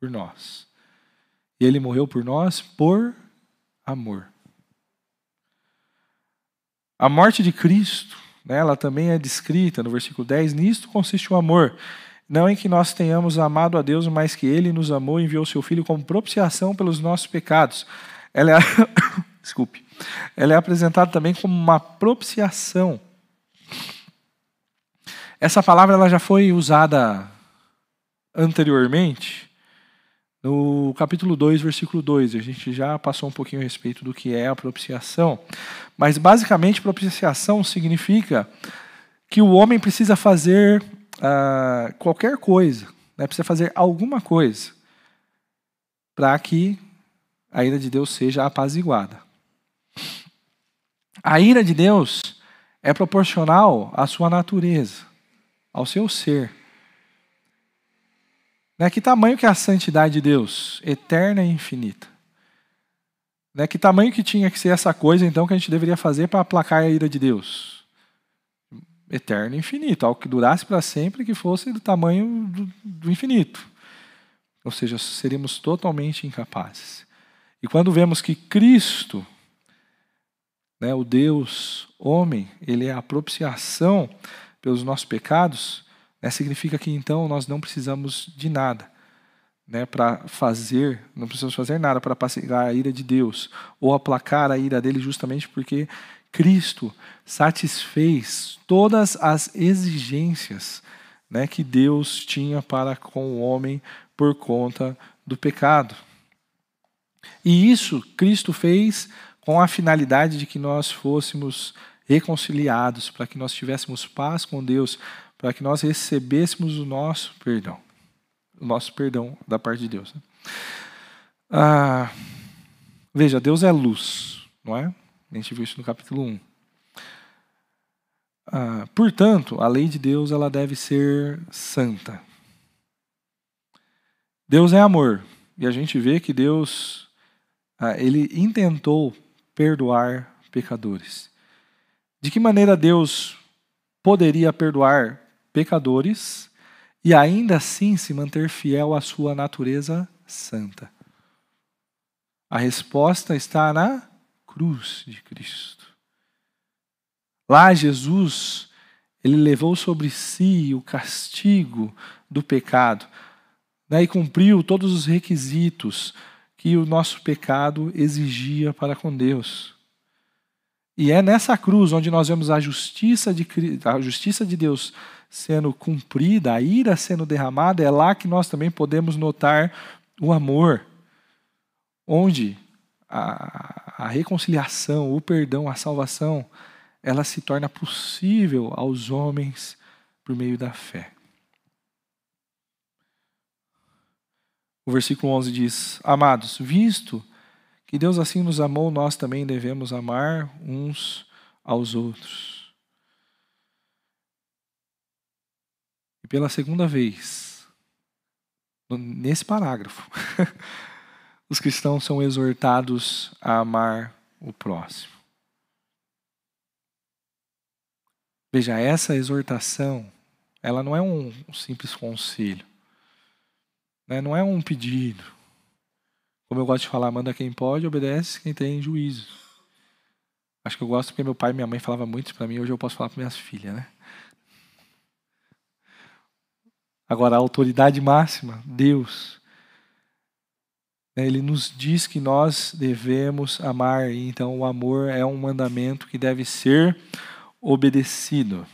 por nós. E ele morreu por nós por amor. A morte de Cristo, né, ela também é descrita no versículo 10, nisto consiste o amor, não em que nós tenhamos amado a Deus, mas que Ele nos amou e enviou seu Filho como propiciação pelos nossos pecados. Ela é, desculpe, ela é apresentada também como uma propiciação. Essa palavra ela já foi usada anteriormente no capítulo 2, versículo 2. A gente já passou um pouquinho a respeito do que é a propiciação. Mas basicamente propiciação significa que o homem precisa fazer uh, qualquer coisa, né? precisa fazer alguma coisa para que a ira de Deus seja apaziguada. A ira de Deus é proporcional à sua natureza, ao seu ser. Né? Que tamanho que é a santidade de Deus? Eterna e infinita. Né? Que tamanho que tinha que ser essa coisa, então, que a gente deveria fazer para aplacar a ira de Deus? eterno e infinito, algo que durasse para sempre, que fosse do tamanho do, do infinito. Ou seja, seríamos totalmente incapazes. E quando vemos que Cristo, né, o Deus homem, ele é a propiciação pelos nossos pecados, né, significa que então nós não precisamos de nada né, para fazer, não precisamos fazer nada para pacificar a ira de Deus ou aplacar a ira dele, justamente porque Cristo satisfez todas as exigências né, que Deus tinha para com o homem por conta do pecado. E isso Cristo fez com a finalidade de que nós fôssemos reconciliados, para que nós tivéssemos paz com Deus, para que nós recebêssemos o nosso perdão. O nosso perdão da parte de Deus. Né? Ah, veja, Deus é luz, não é? A gente viu isso no capítulo 1. Ah, portanto, a lei de Deus ela deve ser santa. Deus é amor. E a gente vê que Deus ah, ele intentou perdoar pecadores. De que maneira Deus poderia perdoar pecadores e ainda assim se manter fiel à sua natureza santa? A resposta está na cruz de Cristo. Lá Jesus, ele levou sobre si o castigo do pecado né, e cumpriu todos os requisitos que o nosso pecado exigia para com Deus. E é nessa cruz onde nós vemos a justiça de, a justiça de Deus sendo cumprida, a ira sendo derramada, é lá que nós também podemos notar o amor, onde a, a reconciliação, o perdão, a salvação, ela se torna possível aos homens por meio da fé. O versículo 11 diz: Amados, visto que Deus assim nos amou, nós também devemos amar uns aos outros. E pela segunda vez, nesse parágrafo, os cristãos são exortados a amar o próximo. Veja, essa exortação, ela não é um simples conselho. Né? Não é um pedido. Como eu gosto de falar, manda quem pode, obedece quem tem juízo. Acho que eu gosto porque meu pai e minha mãe falavam muito para mim, hoje eu posso falar para minhas filhas, né? Agora, a autoridade máxima, Deus, né, ele nos diz que nós devemos amar, e então o amor é um mandamento que deve ser obedecido.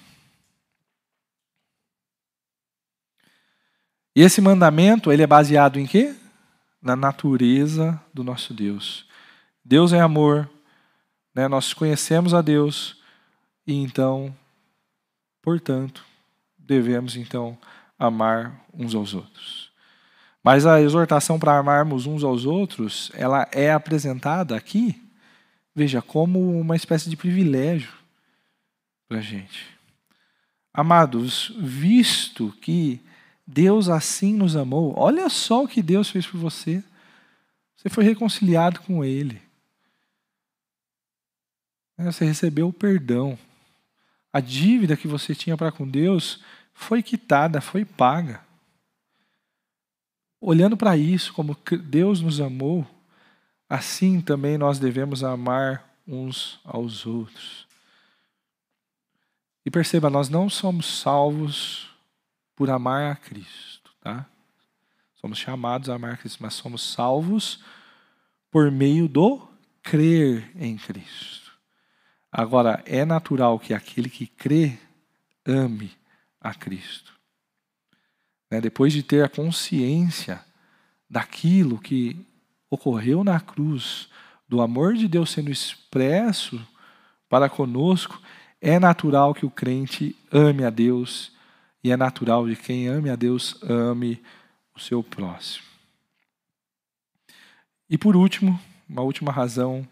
E esse mandamento, ele é baseado em quê? Na natureza do nosso Deus. Deus é amor, né? nós conhecemos a Deus e então, portanto, devemos então amar uns aos outros. Mas a exortação para amarmos uns aos outros, ela é apresentada aqui, veja, como uma espécie de privilégio para a gente. Amados, visto que Deus assim nos amou. Olha só o que Deus fez por você. Você foi reconciliado com Ele. Você recebeu o perdão. A dívida que você tinha para com Deus foi quitada, foi paga. Olhando para isso, como Deus nos amou, assim também nós devemos amar uns aos outros. E perceba, nós não somos salvos por amar a Cristo, tá? Somos chamados a amar a Cristo, mas somos salvos por meio do crer em Cristo. Agora, é natural que aquele que crê ame a Cristo. Né? Depois de ter a consciência daquilo que ocorreu na cruz, do amor de Deus sendo expresso para conosco, é natural que o crente ame a Deus e é natural de quem ame a Deus, ame o seu próximo. E por último, uma última razão,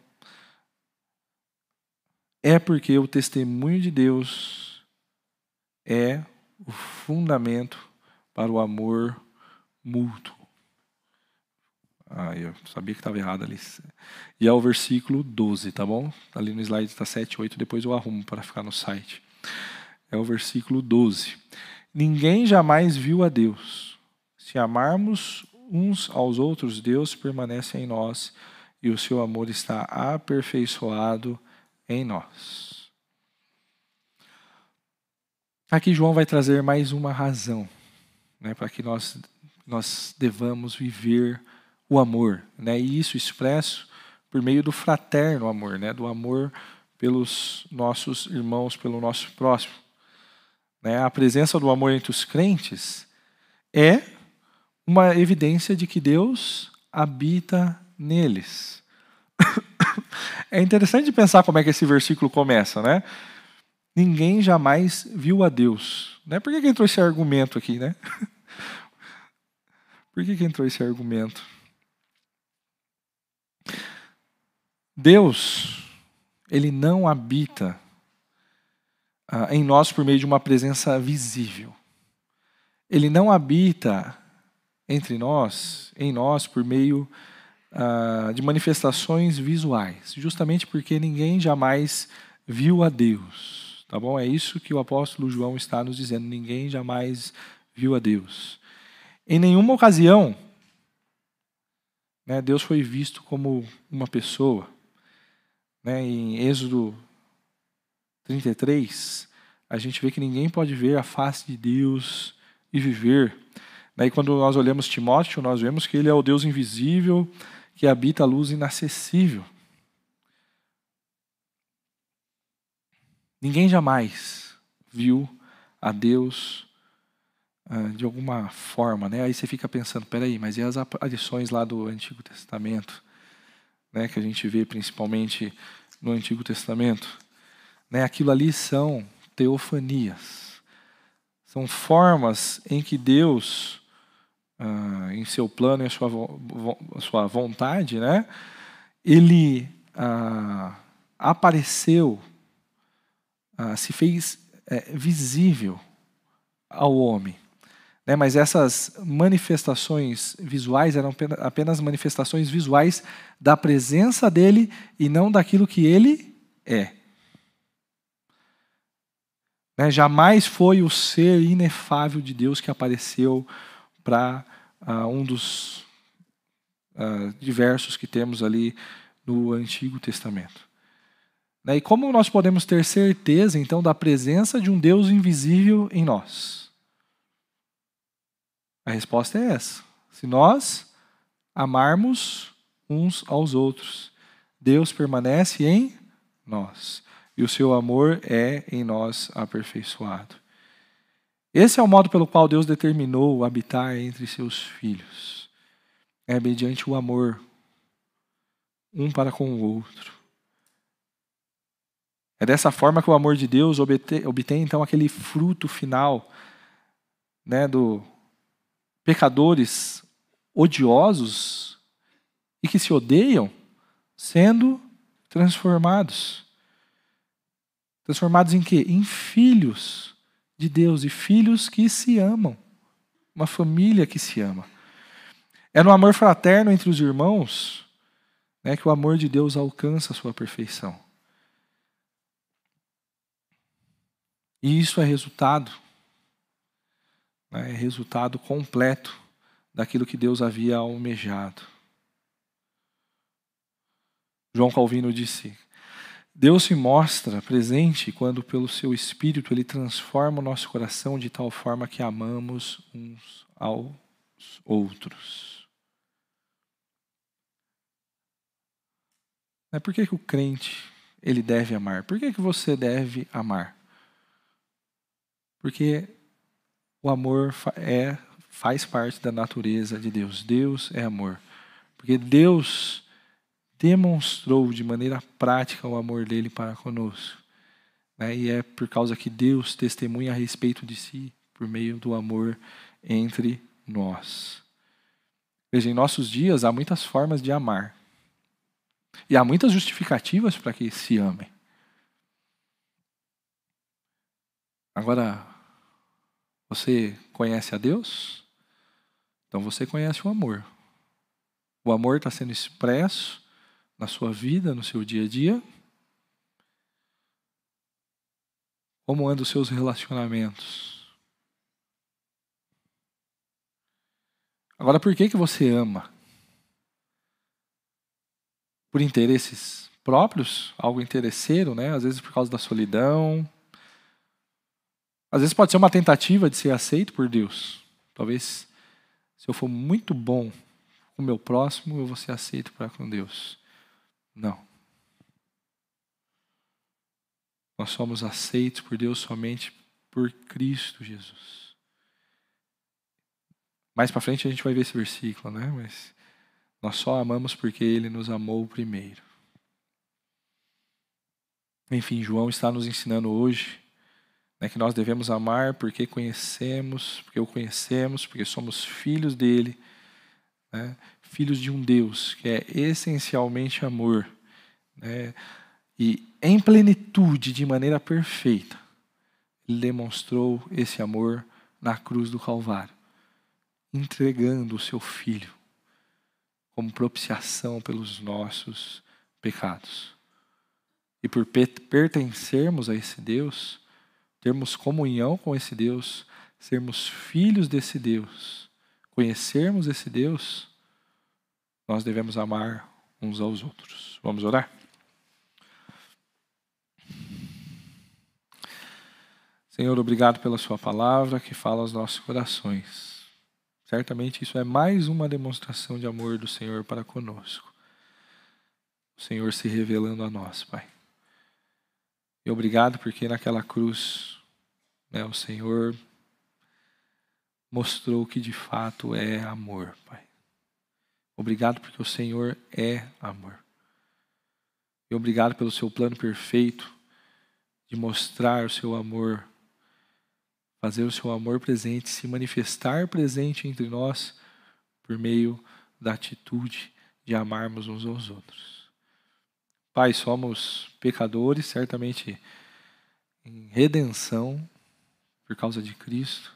é porque o testemunho de Deus é o fundamento para o amor mútuo. Ah, eu sabia que estava errado ali. E é o versículo 12, tá bom? Ali no slide está 7, 8, depois eu arrumo para ficar no site. É o versículo 12. Ninguém jamais viu a Deus. Se amarmos uns aos outros, Deus permanece em nós e o seu amor está aperfeiçoado em nós. Aqui João vai trazer mais uma razão né, para que nós, nós devamos viver o amor. Né, e isso expresso por meio do fraterno amor, né, do amor pelos nossos irmãos, pelo nosso próximo né, a presença do amor entre os crentes, é uma evidência de que Deus habita neles. É interessante pensar como é que esse versículo começa, né? Ninguém jamais viu a Deus. Né? Por que, que entrou esse argumento aqui, né? Por que, que entrou esse argumento? Deus, ele não habita ah, em nós por meio de uma presença visível. Ele não habita entre nós, em nós, por meio uh, de manifestações visuais, justamente porque ninguém jamais viu a Deus. Tá bom? É isso que o apóstolo João está nos dizendo. Ninguém jamais viu a Deus. Em nenhuma ocasião, né, Deus foi visto como uma pessoa. Né, em Êxodo 33, a gente vê que ninguém pode ver a face de Deus e viver. Daí, quando nós olhamos Timóteo, nós vemos que ele é o Deus invisível que habita a luz inacessível. Ninguém jamais viu a Deus uh, de alguma forma, né? Aí você fica pensando, peraí, mas e as aparições lá do Antigo Testamento, né? Que a gente vê principalmente no Antigo Testamento, né? Aquilo ali são teofanias, são formas em que Deus uh, em seu plano e a sua, a sua vontade, né? ele uh, apareceu, uh, se fez é, visível ao homem. Né? Mas essas manifestações visuais eram apenas manifestações visuais da presença dele e não daquilo que ele é. Né? Jamais foi o ser inefável de Deus que apareceu para uh, um dos uh, diversos que temos ali no Antigo Testamento. Né? E como nós podemos ter certeza, então, da presença de um Deus invisível em nós? A resposta é essa. Se nós amarmos uns aos outros, Deus permanece em nós e o seu amor é em nós aperfeiçoado. Esse é o modo pelo qual Deus determinou habitar entre seus filhos. É mediante o amor, um para com o outro. É dessa forma que o amor de Deus obtém, obtém então aquele fruto final né, do pecadores odiosos e que se odeiam sendo transformados. Transformados em quê? Em filhos de Deus e filhos que se amam. Uma família que se ama. É no amor fraterno entre os irmãos né, que o amor de Deus alcança a sua perfeição. E isso é resultado, né, é resultado completo daquilo que Deus havia almejado. João Calvino disse: Deus se mostra presente quando, pelo seu Espírito, Ele transforma o nosso coração de tal forma que amamos uns aos outros. É por que, que o crente ele deve amar? Por que, que você deve amar? Porque o amor é, faz parte da natureza de Deus. Deus é amor. Porque Deus demonstrou de maneira prática o amor dele para conosco. Né? E é por causa que Deus testemunha a respeito de si por meio do amor entre nós. Veja, em nossos dias há muitas formas de amar. E há muitas justificativas para que se amem. Agora, você conhece a Deus? Então você conhece o amor. O amor está sendo expresso na sua vida, no seu dia a dia? Como andam os seus relacionamentos? Agora, por que, que você ama? Por interesses próprios, algo interesseiro, né? Às vezes por causa da solidão. Às vezes pode ser uma tentativa de ser aceito por Deus. Talvez, se eu for muito bom com o meu próximo, eu vou ser aceito para com Deus. Não. Nós somos aceitos por Deus somente por Cristo Jesus. Mais para frente a gente vai ver esse versículo, né? Mas Nós só amamos porque Ele nos amou primeiro. Enfim, João está nos ensinando hoje né, que nós devemos amar porque conhecemos, porque o conhecemos, porque somos filhos dele, né, filhos de um Deus que é essencialmente amor. Né, e em plenitude, de maneira perfeita, ele demonstrou esse amor na cruz do Calvário, entregando o seu filho como propiciação pelos nossos pecados. E por pertencermos a esse Deus, termos comunhão com esse Deus, sermos filhos desse Deus, conhecermos esse Deus, nós devemos amar uns aos outros. Vamos orar? Senhor, obrigado pela Sua palavra que fala aos nossos corações. Certamente isso é mais uma demonstração de amor do Senhor para conosco. O Senhor se revelando a nós, Pai. E obrigado porque naquela cruz né, o Senhor mostrou que de fato é amor, Pai. Obrigado porque o Senhor é amor. E obrigado pelo seu plano perfeito de mostrar o seu amor fazer o seu amor presente, se manifestar presente entre nós por meio da atitude de amarmos uns aos outros. Pai, somos pecadores, certamente em redenção por causa de Cristo,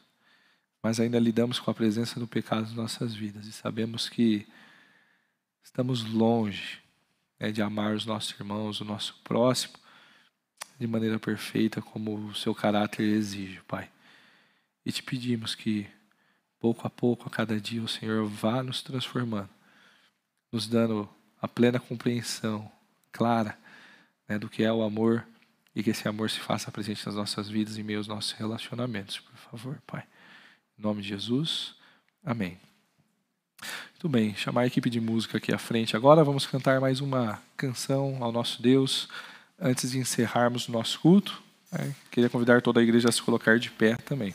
mas ainda lidamos com a presença do pecado em nossas vidas e sabemos que estamos longe né, de amar os nossos irmãos, o nosso próximo, de maneira perfeita como o seu caráter exige, Pai. E te pedimos que, pouco a pouco, a cada dia, o Senhor vá nos transformando, nos dando a plena compreensão clara né, do que é o amor e que esse amor se faça presente nas nossas vidas e meio aos nossos relacionamentos, por favor, Pai. Em nome de Jesus, amém. Muito bem, chamar a equipe de música aqui à frente. Agora vamos cantar mais uma canção ao nosso Deus antes de encerrarmos o nosso culto. Né? Queria convidar toda a igreja a se colocar de pé também.